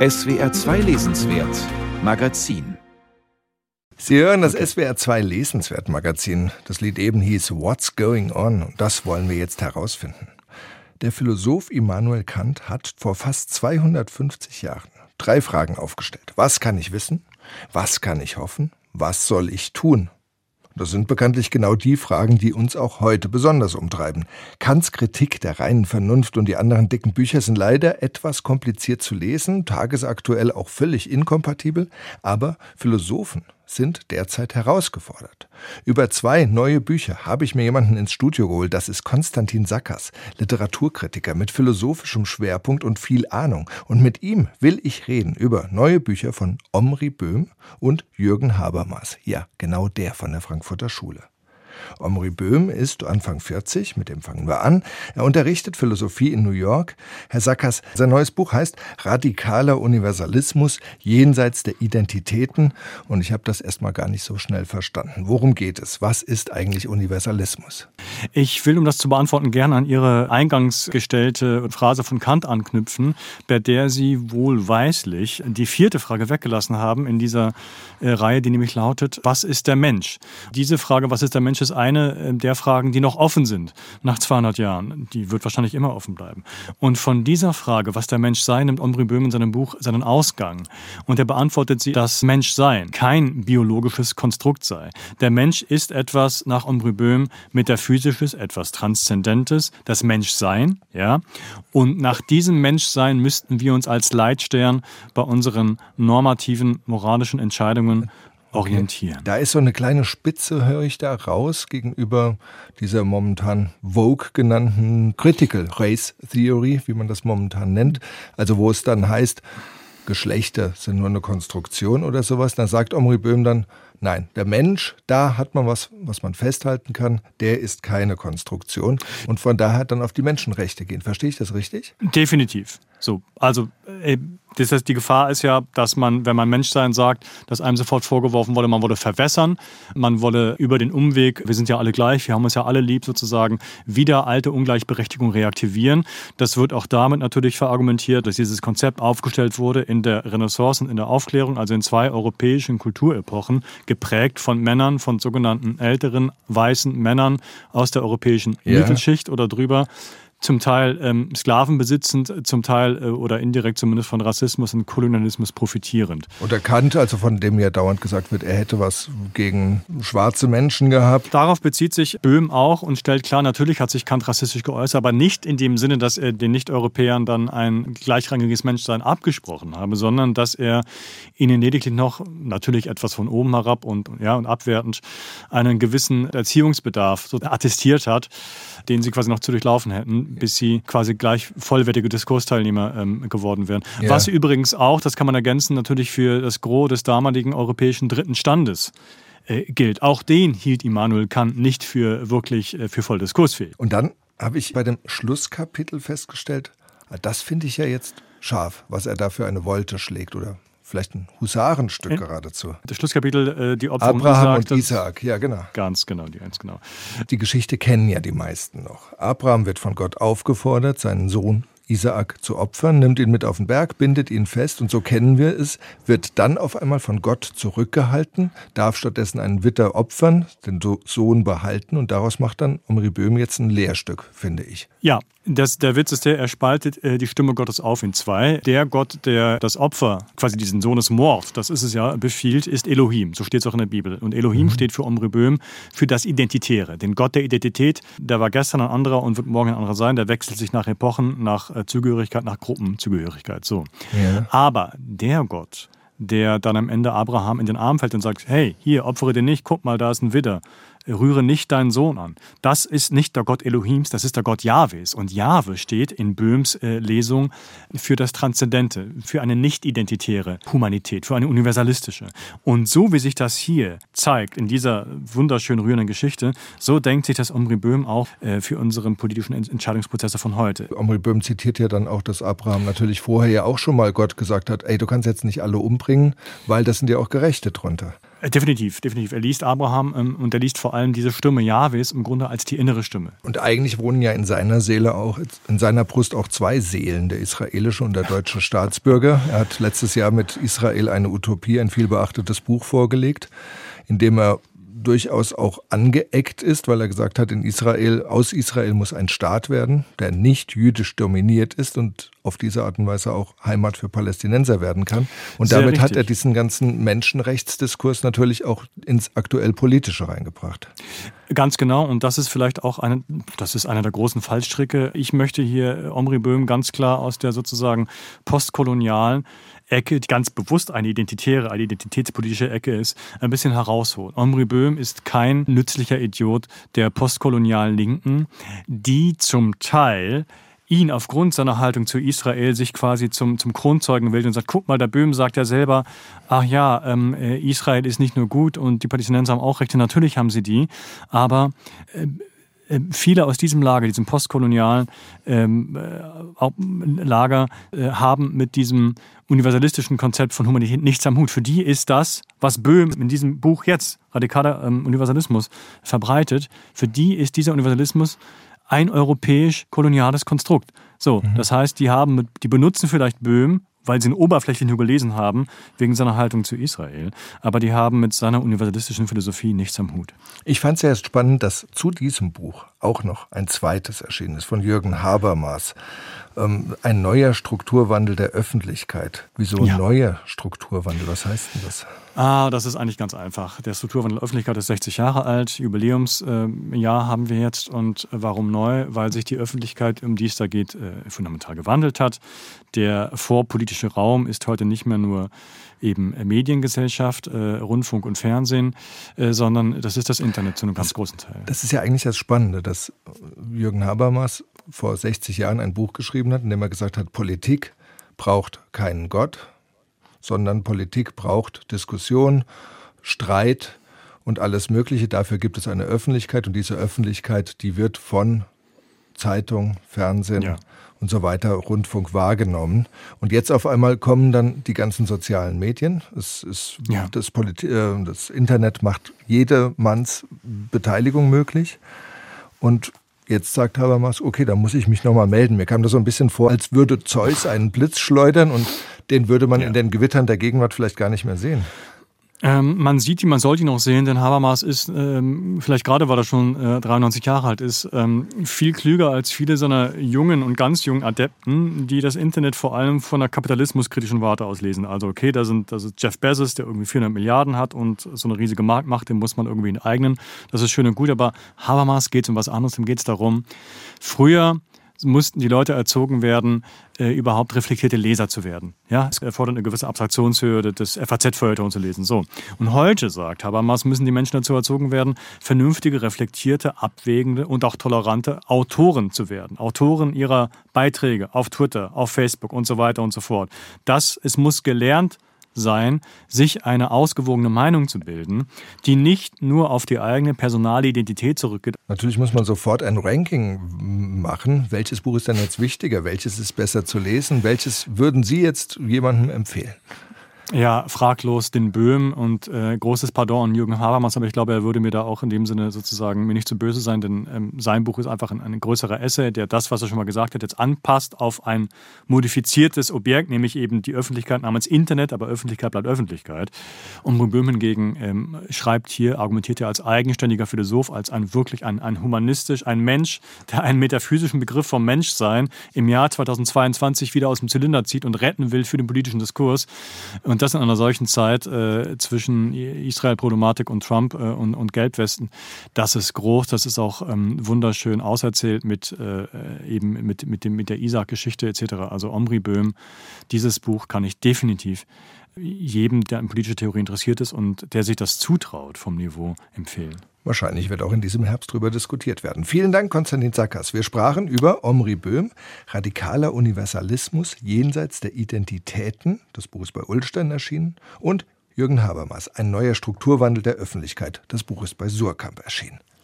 SWR 2 Lesenswert Magazin Sie hören das SWR 2 Lesenswert Magazin. Das Lied eben hieß What's Going On und das wollen wir jetzt herausfinden. Der Philosoph Immanuel Kant hat vor fast 250 Jahren drei Fragen aufgestellt. Was kann ich wissen? Was kann ich hoffen? Was soll ich tun? Das sind bekanntlich genau die Fragen, die uns auch heute besonders umtreiben. Kants Kritik der reinen Vernunft und die anderen dicken Bücher sind leider etwas kompliziert zu lesen, tagesaktuell auch völlig inkompatibel, aber Philosophen sind derzeit herausgefordert. Über zwei neue Bücher habe ich mir jemanden ins Studio geholt. Das ist Konstantin Sackers, Literaturkritiker mit philosophischem Schwerpunkt und viel Ahnung. Und mit ihm will ich reden über neue Bücher von Omri Böhm und Jürgen Habermas. Ja, genau der von der Frankfurter Schule. Omri Böhm ist Anfang 40, mit dem fangen wir an. Er unterrichtet Philosophie in New York. Herr Sackers, sein neues Buch heißt Radikaler Universalismus jenseits der Identitäten. Und ich habe das erstmal gar nicht so schnell verstanden. Worum geht es? Was ist eigentlich Universalismus? Ich will, um das zu beantworten, gerne an Ihre eingangs gestellte Phrase von Kant anknüpfen, bei der Sie wohlweislich die vierte Frage weggelassen haben in dieser äh, Reihe, die nämlich lautet, was ist der Mensch? Diese Frage, was ist der Mensch, ist eine äh, der Fragen, die noch offen sind nach 200 Jahren. Die wird wahrscheinlich immer offen bleiben. Und von dieser Frage, was der Mensch sei, nimmt Omri Böhm in seinem Buch seinen Ausgang. Und er beantwortet sie, dass Menschsein kein biologisches Konstrukt sei. Der Mensch ist etwas nach Omri Böhm metaphysisches, etwas Transzendentes, das Menschsein, ja. Und nach diesem Menschsein müssten wir uns als Leitstern bei unseren normativen moralischen Entscheidungen orientieren. Da ist so eine kleine Spitze, höre ich da raus, gegenüber dieser momentan Vogue genannten Critical Race Theory, wie man das momentan nennt. Also wo es dann heißt, Geschlechter sind nur eine Konstruktion oder sowas. Dann sagt Omri Böhm dann, nein, der Mensch, da hat man was, was man festhalten kann, der ist keine Konstruktion. Und von daher dann auf die Menschenrechte gehen. Verstehe ich das richtig? Definitiv. So, also das heißt, die Gefahr ist ja, dass man, wenn man Menschsein sagt, dass einem sofort vorgeworfen wurde, man wolle verwässern, man wolle über den Umweg, wir sind ja alle gleich, wir haben uns ja alle lieb sozusagen, wieder alte Ungleichberechtigung reaktivieren. Das wird auch damit natürlich verargumentiert, dass dieses Konzept aufgestellt wurde in der Renaissance und in der Aufklärung, also in zwei europäischen Kulturepochen, geprägt von Männern, von sogenannten älteren weißen Männern aus der europäischen ja. Mittelschicht oder drüber, zum Teil ähm, Sklaven besitzend, zum Teil äh, oder indirekt zumindest von Rassismus und Kolonialismus profitierend. Und er kannte, also von dem ja dauernd gesagt wird, er hätte was gegen schwarze Menschen gehabt. Darauf bezieht sich Böhm auch und stellt klar, natürlich hat sich Kant rassistisch geäußert, aber nicht in dem Sinne, dass er den Nicht-Europäern dann ein gleichrangiges Menschsein abgesprochen habe, sondern dass er ihnen lediglich noch, natürlich etwas von oben herab und, ja, und abwertend, einen gewissen Erziehungsbedarf so attestiert hat, den sie quasi noch zu durchlaufen hätten bis sie quasi gleich vollwertige Diskursteilnehmer ähm, geworden wären. Ja. Was übrigens auch, das kann man ergänzen, natürlich für das Gros des damaligen europäischen dritten Standes äh, gilt. Auch den hielt Immanuel Kant nicht für wirklich äh, für voll diskursfähig. Und dann habe ich bei dem Schlusskapitel festgestellt, das finde ich ja jetzt scharf, was er da für eine Wolte schlägt oder vielleicht ein Husarenstück in, geradezu. Das Schlusskapitel, äh, die Opfer Abraham und Isaac, und Isaac, ja genau. Ganz genau, die ganz genau. Die Geschichte kennen ja die meisten noch. Abraham wird von Gott aufgefordert, seinen Sohn Isaak zu opfern, nimmt ihn mit auf den Berg, bindet ihn fest und so kennen wir es, wird dann auf einmal von Gott zurückgehalten, darf stattdessen einen Witter opfern, den Sohn behalten und daraus macht dann Omri Böhm jetzt ein Lehrstück, finde ich. Ja, das, der Witz ist der, er spaltet äh, die Stimme Gottes auf in zwei. Der Gott, der das Opfer, quasi diesen Sohnesmord, das ist es ja, befiehlt, ist Elohim. So steht es auch in der Bibel. Und Elohim mhm. steht für Omri Böhm, für das Identitäre. Den Gott der Identität, der war gestern ein anderer und wird morgen ein anderer sein. Der wechselt sich nach Epochen, nach äh, Zugehörigkeit, nach Gruppenzugehörigkeit. So. Ja. Aber der Gott, der dann am Ende Abraham in den Arm fällt und sagt, hey, hier, opfere den nicht, guck mal, da ist ein Widder rühre nicht deinen Sohn an. Das ist nicht der Gott Elohims, das ist der Gott Jahwes. Und Jahwe steht in Böhms äh, Lesung für das Transzendente, für eine nicht-identitäre Humanität, für eine universalistische. Und so wie sich das hier zeigt, in dieser wunderschön rührenden Geschichte, so denkt sich das Omri Böhm auch äh, für unseren politischen Entscheidungsprozesse von heute. Omri Böhm zitiert ja dann auch, dass Abraham natürlich vorher ja auch schon mal Gott gesagt hat, ey, du kannst jetzt nicht alle umbringen, weil das sind ja auch Gerechte drunter. Äh, definitiv, definitiv. Er liest Abraham ähm, und er liest vor allem diese Stimme Jahwes im Grunde als die innere Stimme. Und eigentlich wohnen ja in seiner Seele auch, in seiner Brust auch zwei Seelen, der israelische und der deutsche Staatsbürger. Er hat letztes Jahr mit Israel eine Utopie, ein vielbeachtetes Buch vorgelegt, in dem er durchaus auch angeeckt ist, weil er gesagt hat, in Israel, aus Israel muss ein Staat werden, der nicht jüdisch dominiert ist und auf diese Art und Weise auch Heimat für Palästinenser werden kann. Und Sehr damit richtig. hat er diesen ganzen Menschenrechtsdiskurs natürlich auch ins aktuell Politische reingebracht. Ganz genau. Und das ist vielleicht auch eine, das ist einer der großen Fallstricke. Ich möchte hier Omri Böhm ganz klar aus der sozusagen postkolonialen Ecke, die ganz bewusst eine identitäre, eine identitätspolitische Ecke ist, ein bisschen herausholen. Omri Böhm ist kein nützlicher Idiot der postkolonialen Linken, die zum Teil ihn aufgrund seiner Haltung zu Israel sich quasi zum, zum Kronzeugen will und sagt, guck mal, der Böhm sagt ja selber, ach ja, ähm, äh, Israel ist nicht nur gut und die Palästinenser haben auch Rechte, natürlich haben sie die, aber äh, viele aus diesem Lager, diesem postkolonialen ähm, äh, Lager, äh, haben mit diesem universalistischen Konzept von Humanität nichts am Hut. Für die ist das, was Böhm in diesem Buch jetzt, radikaler ähm, Universalismus, verbreitet, für die ist dieser Universalismus ein europäisch-koloniales Konstrukt. So, mhm. das heißt, die haben, die benutzen vielleicht Böhm weil sie ihn oberflächlich nur gelesen haben, wegen seiner Haltung zu Israel. Aber die haben mit seiner universalistischen Philosophie nichts am Hut. Ich fand es sehr spannend, dass zu diesem Buch auch noch ein zweites erschienen ist von Jürgen Habermas. Ähm, ein neuer Strukturwandel der Öffentlichkeit. Wieso ja. neuer Strukturwandel? Was heißt denn das? Ah, das ist eigentlich ganz einfach. Der Strukturwandel der Öffentlichkeit ist 60 Jahre alt. Jubiläumsjahr äh, haben wir jetzt. Und warum neu? Weil sich die Öffentlichkeit, um die es da geht, äh, fundamental gewandelt hat. Der vorpolitische Raum ist heute nicht mehr nur eben Mediengesellschaft, äh, Rundfunk und Fernsehen, sondern das ist das Internet zu einem ganz großen Teil. Das ist ja eigentlich das Spannende, dass Jürgen Habermas vor 60 Jahren ein Buch geschrieben hat, in dem er gesagt hat, Politik braucht keinen Gott, sondern Politik braucht Diskussion, Streit und alles Mögliche. Dafür gibt es eine Öffentlichkeit und diese Öffentlichkeit, die wird von Zeitung, Fernsehen ja. und so weiter, Rundfunk wahrgenommen. Und jetzt auf einmal kommen dann die ganzen sozialen Medien. Es ist ja. das, äh, das Internet macht jedermanns Beteiligung möglich. Und Jetzt sagt Habermas, okay, da muss ich mich nochmal melden. Mir kam das so ein bisschen vor, als würde Zeus einen Blitz schleudern und den würde man ja. in den Gewittern der Gegenwart vielleicht gar nicht mehr sehen. Ähm, man sieht ihn, man sollte ihn auch sehen, denn Habermas ist, ähm, vielleicht gerade weil er schon äh, 93 Jahre alt ist, ähm, viel klüger als viele seiner jungen und ganz jungen Adepten, die das Internet vor allem von einer kapitalismuskritischen Warte aus lesen. Also okay, da sind, das ist Jeff Bezos, der irgendwie 400 Milliarden hat und so eine riesige Markt macht, den muss man irgendwie enteignen. Das ist schön und gut, aber Habermas geht es um was anderes, dem geht es darum, früher mussten die Leute erzogen werden, äh, überhaupt reflektierte Leser zu werden. Ja, es erfordert eine gewisse Abstraktionshürde, das FAZ-Feuilleton zu lesen. So. Und heute, sagt Habermas, müssen die Menschen dazu erzogen werden, vernünftige, reflektierte, abwägende und auch tolerante Autoren zu werden. Autoren ihrer Beiträge auf Twitter, auf Facebook und so weiter und so fort. Das, es muss gelernt sein, sich eine ausgewogene Meinung zu bilden, die nicht nur auf die eigene personale Identität zurückgeht. Natürlich muss man sofort ein Ranking machen. Welches Buch ist denn jetzt wichtiger? Welches ist besser zu lesen? Welches würden Sie jetzt jemandem empfehlen? Ja, fraglos den Böhm und äh, großes Pardon an Jürgen Habermas, aber ich glaube, er würde mir da auch in dem Sinne sozusagen mir nicht zu böse sein, denn ähm, sein Buch ist einfach ein, ein, größerer Essay, der das, was er schon mal gesagt hat, jetzt anpasst auf ein modifiziertes Objekt, nämlich eben die Öffentlichkeit namens Internet, aber Öffentlichkeit bleibt Öffentlichkeit. Und Böhm hingegen ähm, schreibt hier, argumentiert er als eigenständiger Philosoph, als ein wirklich ein, ein humanistisch, ein Mensch, der einen metaphysischen Begriff vom Menschsein im Jahr 2022 wieder aus dem Zylinder zieht und retten will für den politischen Diskurs. Und und das in einer solchen Zeit äh, zwischen Israel-Problematik und Trump äh, und, und, Gelbwesten, das ist groß, das ist auch ähm, wunderschön auserzählt mit äh, eben mit, mit, dem, mit der Isaac-Geschichte etc. Also Omri Böhm, dieses Buch kann ich definitiv jedem, der an politische Theorie interessiert ist und der sich das zutraut vom Niveau empfehlen. Wahrscheinlich wird auch in diesem Herbst darüber diskutiert werden. Vielen Dank, Konstantin Sackers. Wir sprachen über Omri Böhm, radikaler Universalismus jenseits der Identitäten. Das Buch ist bei Ulstein erschienen. Und Jürgen Habermas, ein neuer Strukturwandel der Öffentlichkeit. Das Buch ist bei Surkamp erschienen.